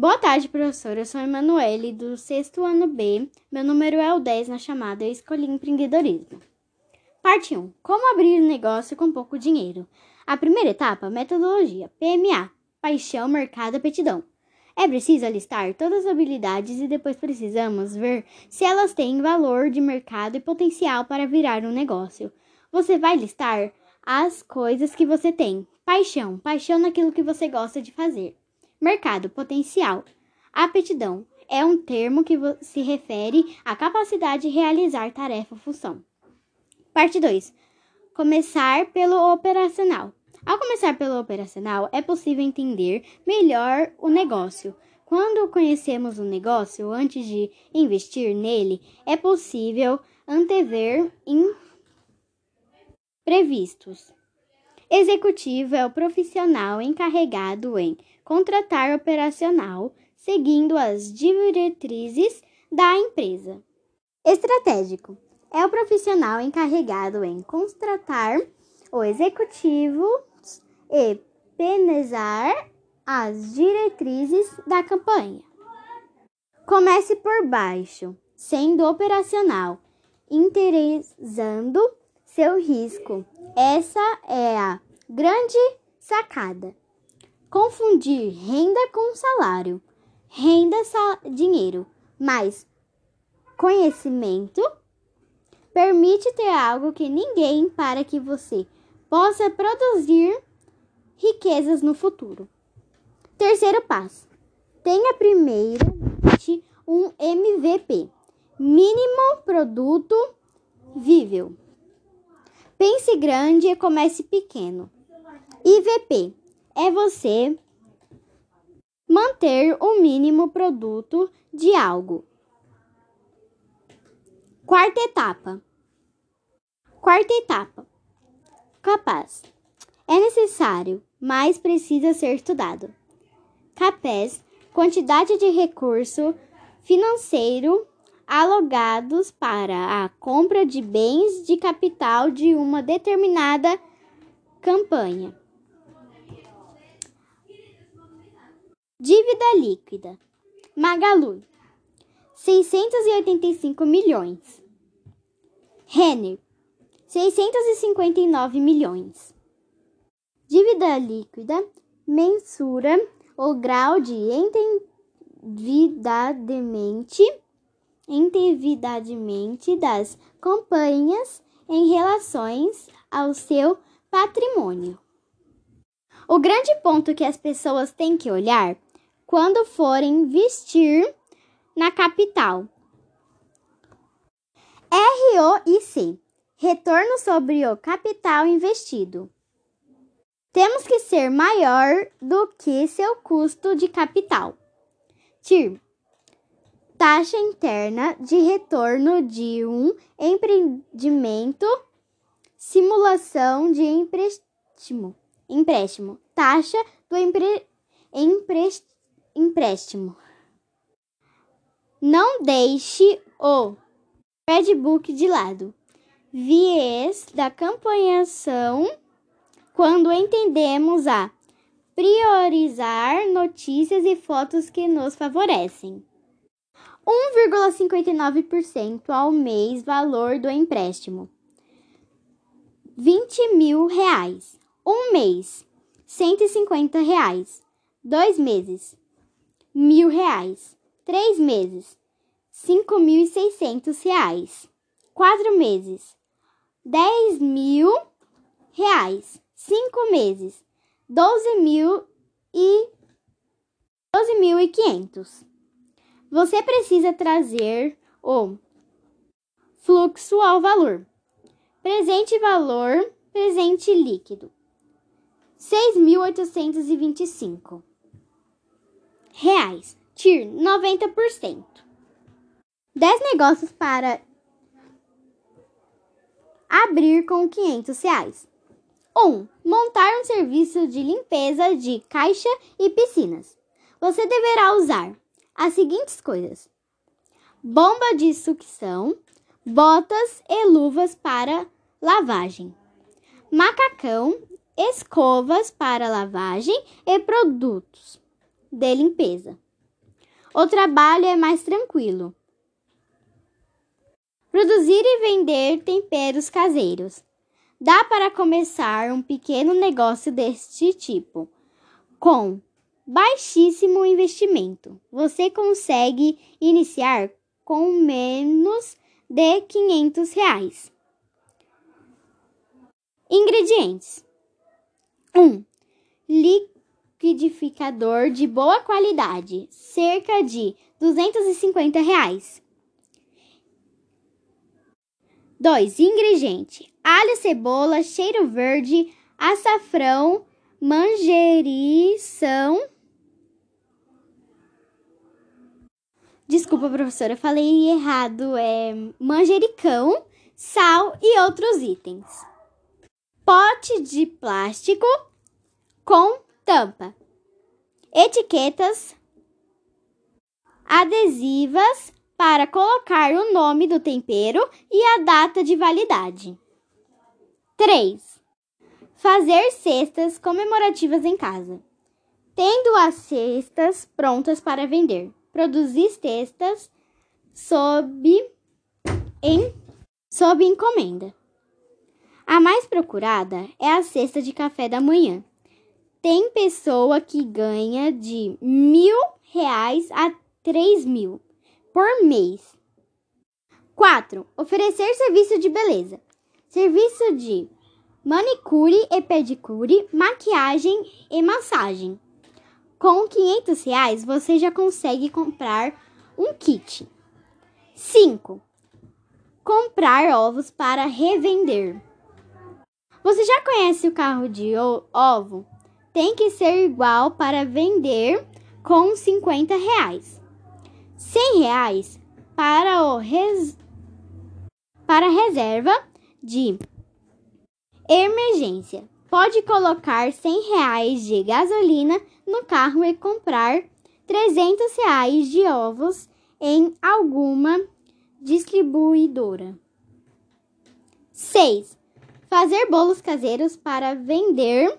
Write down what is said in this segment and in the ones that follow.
Boa tarde, professor. Eu sou Emanuele, do sexto ano B. Meu número é o 10 na chamada Eu Escolhi Empreendedorismo. Parte 1. Como abrir um negócio com pouco dinheiro. A primeira etapa, metodologia. PMA. Paixão, mercado, aptidão. É preciso alistar todas as habilidades e depois precisamos ver se elas têm valor de mercado e potencial para virar um negócio. Você vai listar as coisas que você tem. Paixão, paixão naquilo que você gosta de fazer. Mercado, potencial. Aptidão é um termo que se refere à capacidade de realizar tarefa ou função. Parte 2. Começar pelo operacional. Ao começar pelo operacional, é possível entender melhor o negócio. Quando conhecemos o negócio antes de investir nele, é possível antever imprevistos. Executivo é o profissional encarregado em contratar operacional, seguindo as diretrizes da empresa. Estratégico é o profissional encarregado em contratar o executivo e penezar as diretrizes da campanha. Comece por baixo, sendo operacional, interessando seu risco. Essa é a grande sacada. Confundir renda com salário. Renda, sal dinheiro, mas conhecimento permite ter algo que ninguém para que você possa produzir riquezas no futuro. Terceiro passo: tenha primeiramente um MVP, mínimo produto vível. Pense grande e comece pequeno. IVP é você manter o mínimo produto de algo. Quarta etapa. Quarta etapa capaz. É necessário, mas precisa ser estudado. Capaz, quantidade de recurso financeiro alogados para a compra de bens de capital de uma determinada campanha. Dívida líquida. Magalu, 685 milhões. Renner, 659 milhões. Dívida líquida mensura o grau de endividamento, endividamento das companhias em relação ao seu patrimônio. O grande ponto que as pessoas têm que olhar quando forem investir na capital. ROIC Retorno sobre o capital investido. Temos que ser maior do que seu custo de capital. TIR Taxa interna de retorno de um empreendimento. Simulação de empréstimo. Empréstimo. Taxa do empre, empre, empréstimo. Não deixe o Redbook de lado viés da campanhação quando entendemos a priorizar notícias e fotos que nos favorecem. 1,59% ao mês valor do empréstimo. 20 mil reais. Um mês, 150 reais. Dois meses, mil reais. Três meses, 5.600 reais. Quatro meses, 10 mil reais. Cinco meses, 12 mil e 12 mil e quinhentos. Você precisa trazer o fluxo ao valor. Presente valor, presente líquido. 6.825 reais. TIR 90%. 10 negócios para abrir com 500 reais. 1. Um, montar um serviço de limpeza de caixa e piscinas. Você deverá usar as seguintes coisas: bomba de sucção, botas e luvas para lavagem, macacão, escovas para lavagem e produtos de limpeza. o trabalho é mais tranquilo. Produzir e vender temperos caseiros. Dá para começar um pequeno negócio deste tipo. Com baixíssimo investimento, você consegue iniciar com menos de 500 reais. Ingredientes: 1. Um, liquidificador de boa qualidade, cerca de 250 reais. 2. Ingrediente: alho, cebola, cheiro verde, açafrão, manjerição. Desculpa, professora, falei errado. É manjericão, sal e outros itens. Pote de plástico com tampa. Etiquetas adesivas para colocar o nome do tempero e a data de validade. 3. Fazer cestas comemorativas em casa. Tendo as cestas prontas para vender. Produzir cestas sob, em, sob encomenda. A mais procurada é a cesta de café da manhã. Tem pessoa que ganha de mil reais a três mil por mês. 4. Oferecer serviço de beleza. Serviço de manicure e pedicure, maquiagem e massagem. Com 500 reais você já consegue comprar um kit. 5. Comprar ovos para revender. Você já conhece o carro de ovo? Tem que ser igual para vender com 50 reais. 100 reais para, o res... para reserva de emergência. Pode colocar 100 reais de gasolina no carro e comprar 300 reais de ovos em alguma distribuidora. 6. Fazer bolos caseiros para vender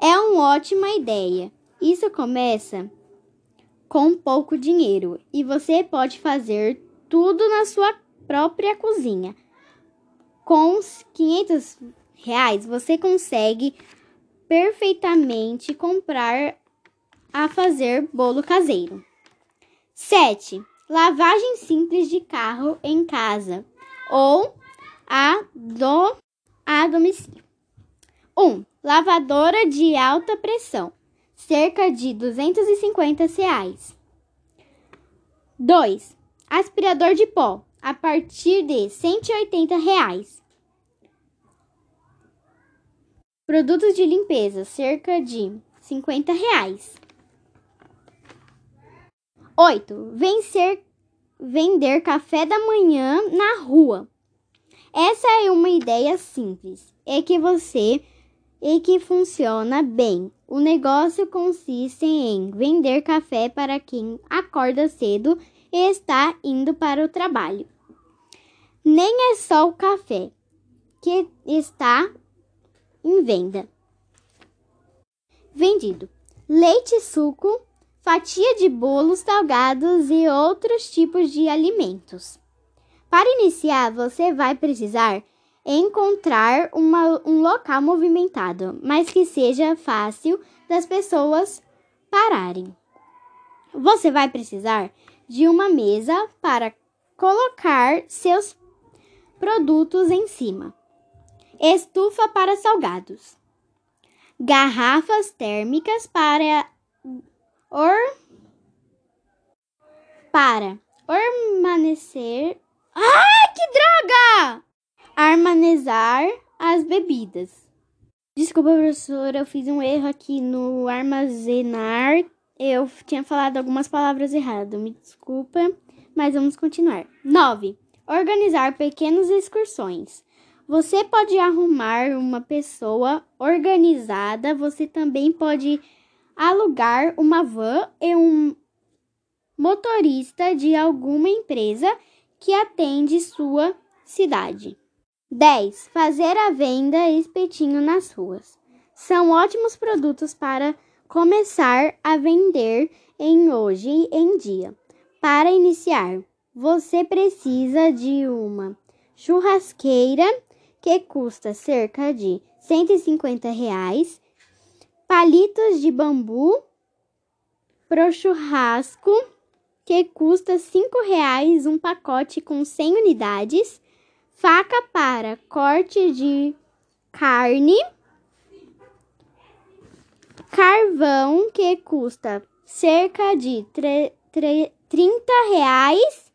é uma ótima ideia. Isso começa com pouco dinheiro e você pode fazer tudo na sua própria cozinha. Com 500 reais você consegue perfeitamente comprar a fazer bolo caseiro. 7. Lavagem simples de carro em casa ou a, do, a domicílio. 1. Um, lavadora de alta pressão cerca de 250 reais. 2. Aspirador de pó, a partir de 180 reais. Produtos de limpeza, cerca de 50 reais. 8. Vencer, vender café da manhã na rua. Essa é uma ideia simples. É que você e que funciona bem. O negócio consiste em vender café para quem acorda cedo e está indo para o trabalho. Nem é só o café que está em venda. Vendido leite, suco, fatia de bolos salgados e outros tipos de alimentos. Para iniciar, você vai precisar encontrar uma, um local movimentado, mas que seja fácil das pessoas pararem. Você vai precisar de uma mesa para colocar seus produtos em cima, estufa para salgados, garrafas térmicas para or para permanecer. Ah, que droga! Armazenar as bebidas. Desculpa, professora, eu fiz um erro aqui no armazenar. Eu tinha falado algumas palavras erradas. Me desculpa, mas vamos continuar. 9. Organizar pequenas excursões. Você pode arrumar uma pessoa organizada, você também pode alugar uma van e um motorista de alguma empresa que atende sua cidade. 10. Fazer a venda espetinho nas ruas. São ótimos produtos para começar a vender em hoje em dia. Para iniciar, você precisa de uma churrasqueira que custa cerca de 150 reais, palitos de bambu pro churrasco que custa cinco reais um pacote com 100 unidades, faca para corte de carne, carvão que custa cerca de 30 reais,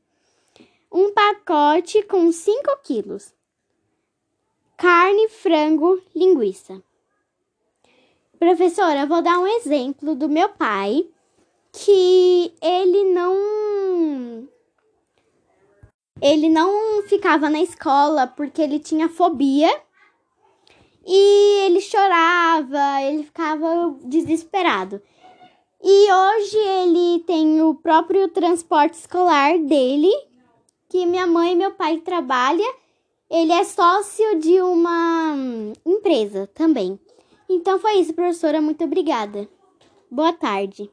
um pacote com 5 quilos, carne, frango, linguiça. Professora, vou dar um exemplo do meu pai, que ele não ele não ficava na escola porque ele tinha fobia e ele chorava, ele ficava desesperado. E hoje ele tem o próprio transporte escolar dele, que minha mãe e meu pai trabalham. Ele é sócio de uma empresa também. Então foi isso, professora. Muito obrigada. Boa tarde.